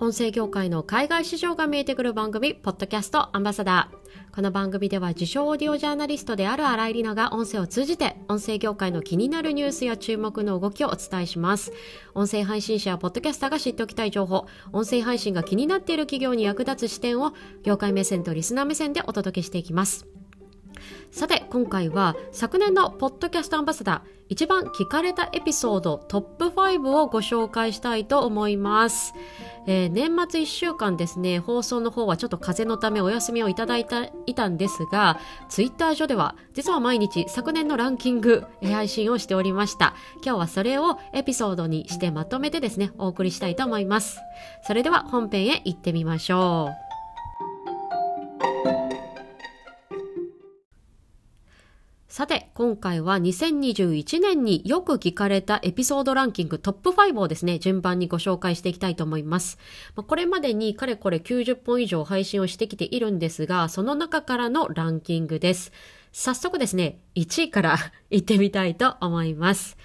音声業界の海外市場が見えてくる番組、ポッドキャストアンバサダー。この番組では自称オーディオジャーナリストである新井里奈が音声を通じて音声業界の気になるニュースや注目の動きをお伝えします。音声配信者やポッドキャスターが知っておきたい情報、音声配信が気になっている企業に役立つ視点を業界目線とリスナー目線でお届けしていきます。さて今回は昨年のポッドキャストアンバサダー一番聞かれたエピソードトップ5をご紹介したいと思います、えー、年末1週間ですね放送の方はちょっと風邪のためお休みをいただいたいたんですがツイッター上では実は毎日昨年のランキング配信をしておりました。今日はそれをエピソードにしてまとめてですねお送りしたいと思います。それでは本編へ行ってみましょう。さて、今回は2021年によく聞かれたエピソードランキングトップ5をですね、順番にご紹介していきたいと思います。これまでにかれこれ90本以上配信をしてきているんですが、その中からのランキングです。早速ですね、1位から 行ってみたいと思います。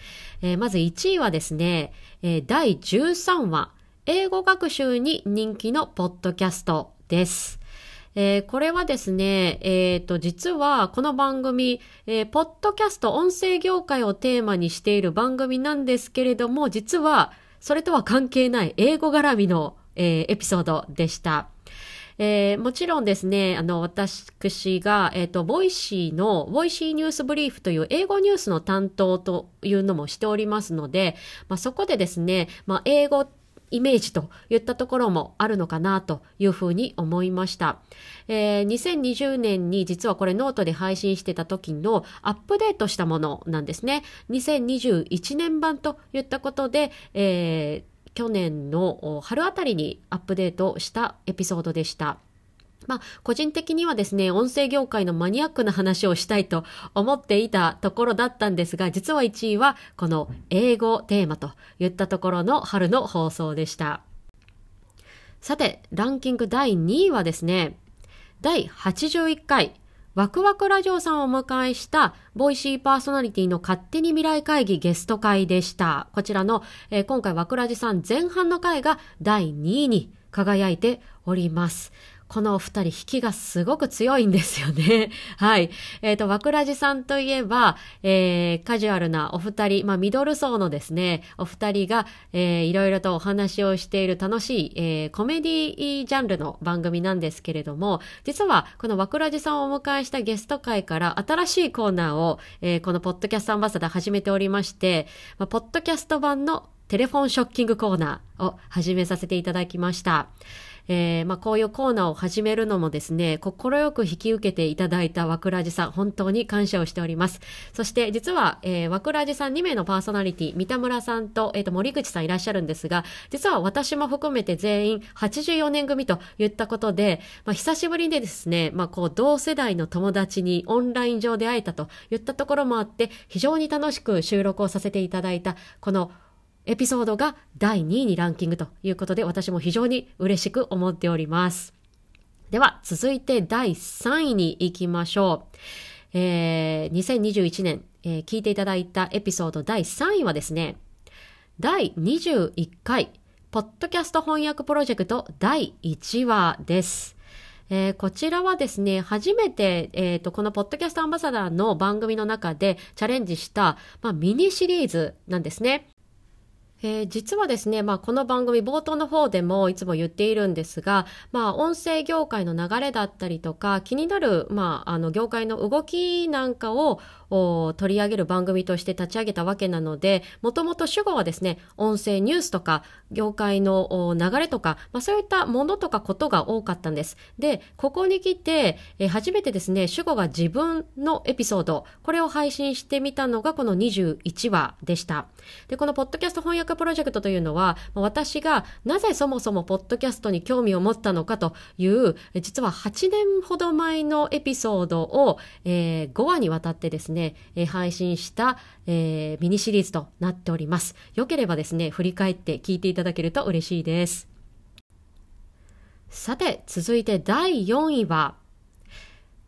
えー、まず1位はですね、えー、第13話、英語学習に人気のポッドキャストです。えー、これはですね、えっ、ー、と、実はこの番組、えー、ポッドキャスト音声業界をテーマにしている番組なんですけれども、実はそれとは関係ない英語絡みの、えエピソードでした。えー、もちろんですね、あの、私が、えっ、ー、と、 Voicyの、 Voicy News Brief という英語ニュースの担当というのもしておりますので、まあ、そこでですね、まあ、英語イメージといったところもあるのかなというふうに思いました。えー、2020年に実はこれノートで配信してた時のアップデートしたものなんですね。2021年版といったことで、えー、去年の春あたりにアップデートしたエピソードでした。まあ、個人的にはですね、音声業界のマニアックな話をしたいと思っていたところだったんですが、実は1位はこの英語テーマといったところの春の放送でした。さて、ランキング第2位はですね、第81回、ワクワクラジオさんをお迎えした、ボイシーパーソナリティの勝手に未来会議ゲスト会でした。こちらの、えー、今回ワクラジさん前半の回が第2位に輝いております。このお二人、引きがすごく強いんですよね。はい。えっ、ー、と、わくらじさんといえば、えー、カジュアルなお二人、まあ、ミドル層のですね、お二人が、えー、いろいろとお話をしている楽しい、えー、コメディジャンルの番組なんですけれども、実は、このわくらじさんをお迎えしたゲスト会から新しいコーナーを、えー、このポッドキャストアンバサダー始めておりまして、まあ、ポッドキャスト版のテレフォンショッキングコーナーを始めさせていただきました。えー、まあ、こういうコーナーを始めるのもですね、快く引き受けていただいたわくらじさん、本当に感謝をしております。そして、実は、えー、わくらじさん2名のパーソナリティ、三田村さんと、え、ー、と、森口さんいらっしゃるんですが、実は私も含めて全員84年組と言ったことで、まあ、久しぶりにですね、まあ、こう、同世代の友達にオンライン上で会えたと言ったところもあって、非常に楽しく収録をさせていただいた、このエピソードが第2位にランキングということで、私も非常に嬉しく思っております。では、続いて第3位に行きましょう。えー、2021年、えー、聞いていただいたエピソード第3位はですね、第21回、ポッドキャスト翻訳プロジェクト第1話です。えー、こちらはですね、初めて、え、ー、と、このポッドキャストアンバサダーの番組の中でチャレンジした、まあ、ミニシリーズなんですね。えー、実はですね、まあ、この番組冒頭の方でもいつも言っているんですが、まあ、音声業界の流れだったりとか、気になる、まあ、あの、業界の動きなんかを取り上げる番組として立ち上げたわけなので、もともと主語はですね、音声ニュースとか、業界の流れとか、まあ、そういったものとかことが多かったんです。で、ここに来て、えー、初めてですね、主語が自分のエピソード、これを配信してみたのがこの21話でした。で、このポッドキャスト翻訳プロジェクトというのは、私がなぜそもそもポッドキャストに興味を持ったのかという、実は8年ほど前のエピソードを、えー、5話にわたってですね、えー、配信した、えー、ミニシリーズとなっております。よければですね、振り返って聞いていただけると嬉しいです。さて、続いて第4位は、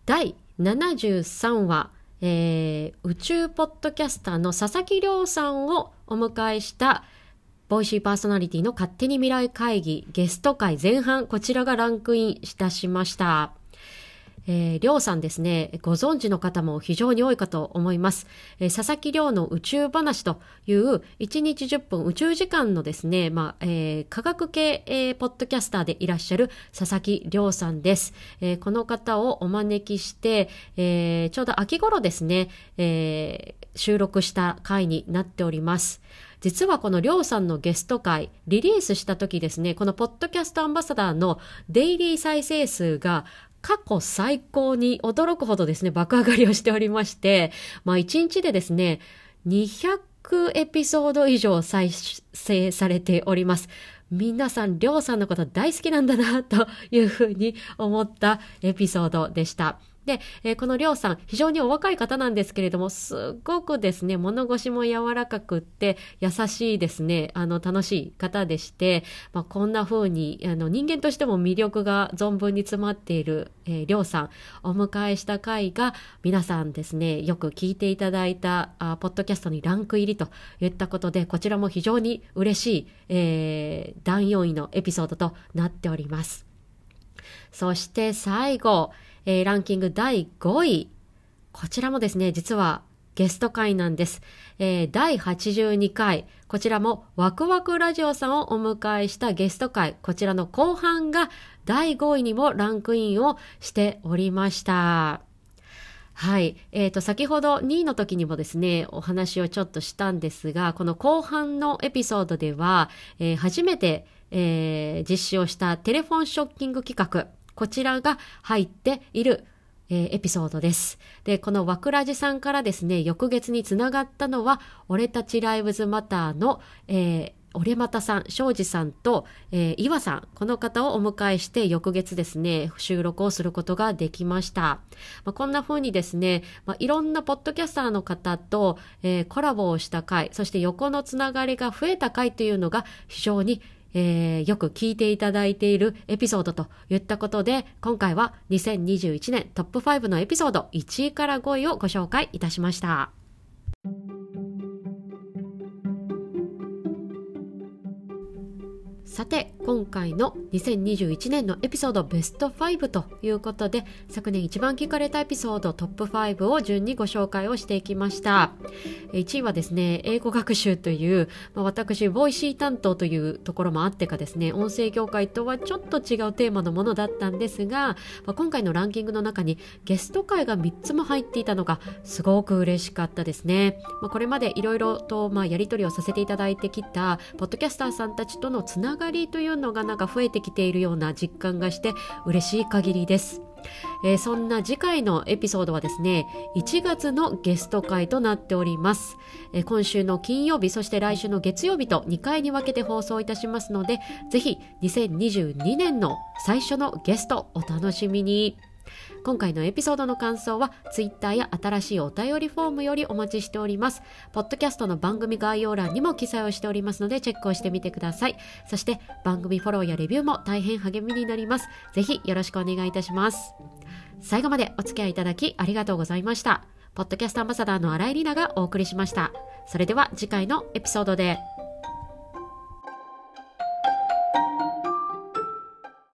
第73話、えー、宇宙ポッドキャスターの佐々木亮さんをお迎えしたボイシーパーソナリティの勝手に未来会議ゲスト会前半、こちらがランクインいたしました。えー、りょうさんですね、ご存知の方も非常に多いかと思います。えー、佐々木亮の宇宙話という1日10分宇宙時間のですね、まあ、えー、科学系、えー、ポッドキャスターでいらっしゃる佐々木亮さんです。えー、この方をお招きして、えー、ちょうど秋頃ですね、えー、収録した回になっております。実はこのりょうさんのゲスト会、リリースした時ですね、このポッドキャストアンバサダーのデイリー再生数が過去最高に驚くほどですね、爆上がりをしておりまして、まあ1日でですね、200エピソード以上再生されております。皆さん、りょうさんのこと大好きなんだな、というふうに思ったエピソードでした。で、えー、このりょうさん、非常にお若い方なんですけれども、すごくですね、物腰も柔らかくって、優しいですね、あの、楽しい方でして、まあ、こんな風に、あの、人間としても魅力が存分に詰まっている、えー、りょうさん、お迎えした回が、皆さんですね、よく聞いていただいた、あポッドキャストにランク入りといったことで、こちらも非常に嬉しい、えー、第4位のエピソードとなっております。そして最後、えー、ランキング第5位。こちらもですね、実はゲスト会なんです。えー、第82回、こちらもワクワクラジオさんをお迎えしたゲスト会、こちらの後半が第5位にもランクインをしておりました。はい。えっ、ー、と、先ほど2位の時にもですね、お話をちょっとしたんですが、この後半のエピソードでは、えー、初めて、えー、実施をしたテレフォンショッキング企画、こちらが入っているえー、エピソードです。で、このワクラジさんからですね、翌月につながったのは、俺たちライブズマターの、えー、俺またさん、庄司さんと、えー、岩さん、この方をお迎えして翌月ですね、収録をすることができました。まあ、こんな風にですね、まあ、いろんなポッドキャスターの方と、えー、コラボをした回、そして横のつながりが増えた回というのが非常にえー、よく聞いていただいているエピソードといったことで、今回は2021年トップ5のエピソード1位から5位をご紹介いたしました。さて、今回の2021年のエピソードベスト5ということで、昨年一番聞かれたエピソードトップ5を順にご紹介をしていきました。1位はですね、英語学習という、まあ、私、 Voicy担当というところもあってかですね、音声業界とはちょっと違うテーマのものだったんですが、まあ、今回のランキングの中にゲスト回が3つも入っていたのがすごく嬉しかったですね。まあ、これまでいろいろとまあやり取りをさせていただいてきた、ポッドキャスターさんたちとのつなががりというのがなんか増えてきているような実感がして嬉しい限りです。えー、そんな次回のエピソードはですね、1月のゲスト会となっております。えー、今週の金曜日、そして来週の月曜日と2回に分けて放送いたしますので、ぜひ2022年の最初のゲストお楽しみに。今回のエピソードの感想は Twitter や新しいお便りフォームよりお待ちしております。ポッドキャストの番組概要欄にも記載をしておりますのでチェックをしてみてください。そして番組フォローやレビューも大変励みになります。ぜひよろしくお願いいたします。最後までお付き合いいただきありがとうございました。ポッドキャストアンバサダーの新井里奈がお送りしました。それでは次回のエピソードで。